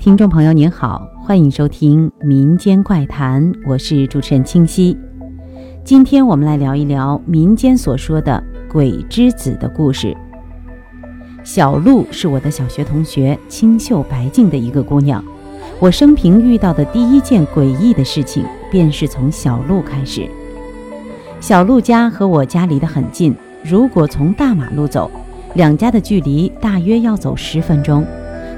听众朋友您好，欢迎收听民间怪谈，我是主持人清溪。今天我们来聊一聊民间所说的鬼之子的故事。小鹿是我的小学同学，清秀白净的一个姑娘。我生平遇到的第一件诡异的事情，便是从小鹿开始。小鹿家和我家离得很近，如果从大马路走，两家的距离大约要走十分钟。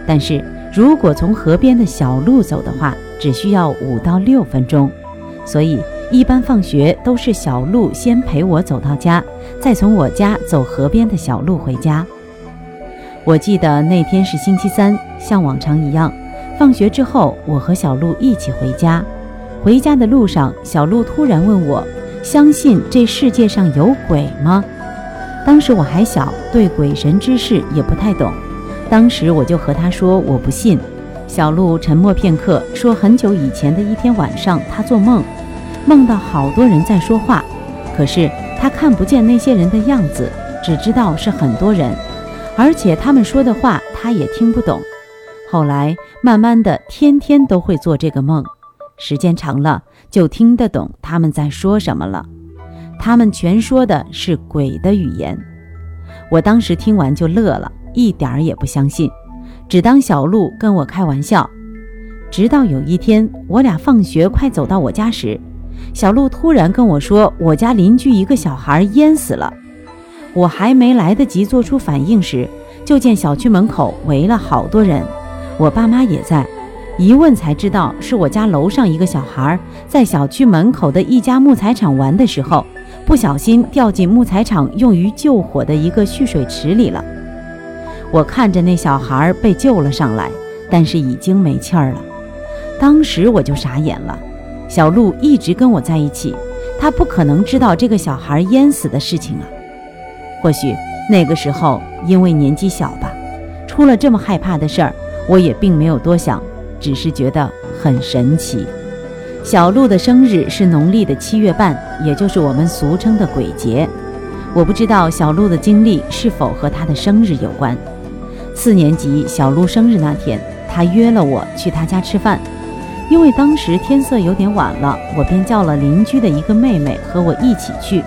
但是如果从河边的小路走的话，只需要五到六分钟。所以一般放学都是小鹿先陪我走到家，再从我家走河边的小路回家。我记得那天是星期三，像往常一样，放学之后我和小鹿一起回家。回家的路上，小鹿突然问我。相信这世界上有鬼吗？当时我还小，对鬼神之事也不太懂。当时我就和他说我不信。小鹿沉默片刻，说很久以前的一天晚上，他做梦，梦到好多人在说话，可是他看不见那些人的样子，只知道是很多人，而且他们说的话他也听不懂。后来慢慢的，天天都会做这个梦。时间长了，就听得懂他们在说什么了。他们全说的是鬼的语言。我当时听完就乐了，一点儿也不相信，只当小鹿跟我开玩笑。直到有一天，我俩放学快走到我家时，小鹿突然跟我说，我家邻居一个小孩淹死了。我还没来得及做出反应时，就见小区门口围了好多人，我爸妈也在。一问才知道，是我家楼上一个小孩在小区门口的一家木材厂玩的时候，不小心掉进木材厂用于救火的一个蓄水池里了。我看着那小孩被救了上来，但是已经没气儿了。当时我就傻眼了。小鹿一直跟我在一起，他不可能知道这个小孩淹死的事情啊。或许那个时候因为年纪小吧，出了这么害怕的事儿，我也并没有多想。只是觉得很神奇。小鹿的生日是农历的七月半，也就是我们俗称的鬼节。我不知道小鹿的经历是否和他的生日有关。四年级小鹿生日那天，他约了我去他家吃饭。因为当时天色有点晚了，我便叫了邻居的一个妹妹和我一起去。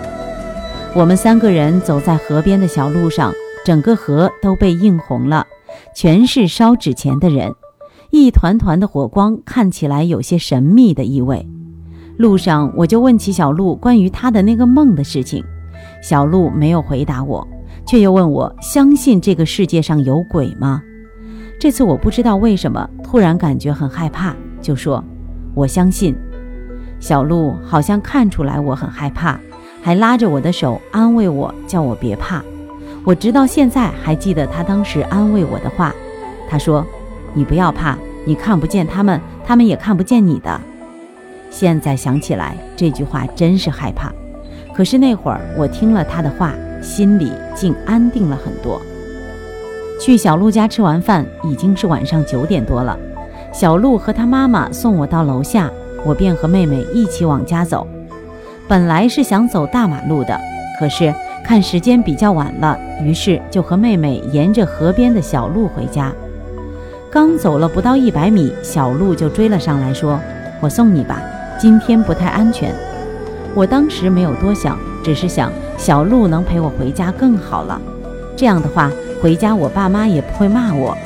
我们三个人走在河边的小路上，整个河都被映红了，全是烧纸钱的人。一团团的火光看起来有些神秘的意味。路上我就问起小鹿关于他的那个梦的事情，小鹿没有回答我，却又问我相信这个世界上有鬼吗？这次我不知道为什么突然感觉很害怕，就说我相信。小鹿好像看出来我很害怕，还拉着我的手安慰我，叫我别怕。我直到现在还记得他当时安慰我的话，他说。你不要怕，你看不见他们，他们也看不见你的。现在想起来，这句话真是害怕。可是那会儿我听了他的话，心里竟安定了很多。去小鹿家吃完饭，已经是晚上九点多了。小鹿和他妈妈送我到楼下，我便和妹妹一起往家走。本来是想走大马路的，可是看时间比较晚了，于是就和妹妹沿着河边的小路回家。刚走了不到一百米，小鹿就追了上来，说：“我送你吧，今天不太安全。”我当时没有多想，只是想小鹿能陪我回家更好了。这样的话，回家我爸妈也不会骂我。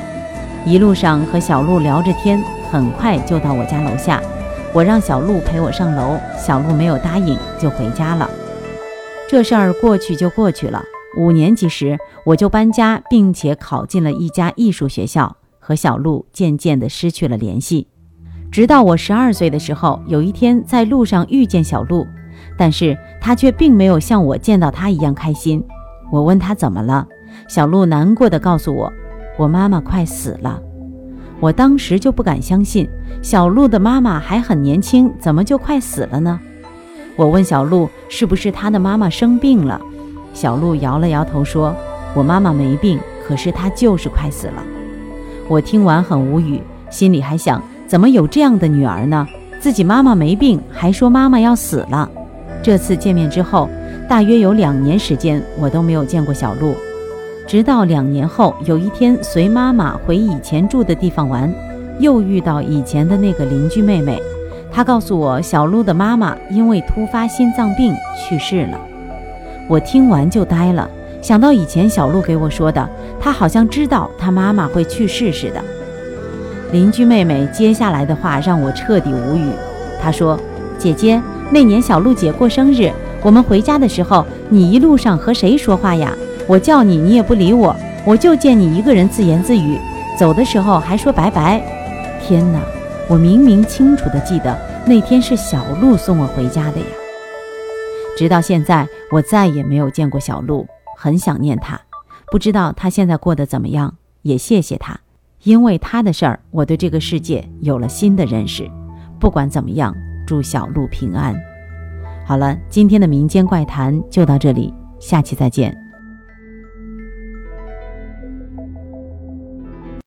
一路上和小鹿聊着天，很快就到我家楼下。我让小鹿陪我上楼，小鹿没有答应，就回家了。这事儿过去就过去了。五年级时，我就搬家，并且考进了一家艺术学校。和小鹿渐渐地失去了联系，直到我十二岁的时候，有一天在路上遇见小鹿，但是他却并没有像我见到他一样开心。我问他怎么了，小鹿难过的告诉我，我妈妈快死了。我当时就不敢相信，小鹿的妈妈还很年轻，怎么就快死了呢？我问小鹿是不是他的妈妈生病了，小鹿摇了摇头说，我妈妈没病，可是她就是快死了。我听完很无语，心里还想：怎么有这样的女儿呢？自己妈妈没病，还说妈妈要死了。这次见面之后，大约有两年时间，我都没有见过小鹿。直到两年后，有一天随妈妈回以前住的地方玩，又遇到以前的那个邻居妹妹，她告诉我，小鹿的妈妈因为突发心脏病去世了。我听完就呆了，想到以前小鹿给我说的，她好像知道她妈妈会去世似的。邻居妹妹接下来的话让我彻底无语。她说：“姐姐，那年小鹿姐过生日，我们回家的时候，你一路上和谁说话呀？我叫你，你也不理我，我就见你一个人自言自语，走的时候还说拜拜。天哪，我明明清楚的记得那天是小鹿送我回家的呀。直到现在，我再也没有见过小鹿，很想念他，不知道他现在过得怎么样。也谢谢他，因为他的事儿，我对这个世界有了新的认识。不管怎么样，祝小鹿平安。好了，今天的民间怪谈就到这里，下期再见。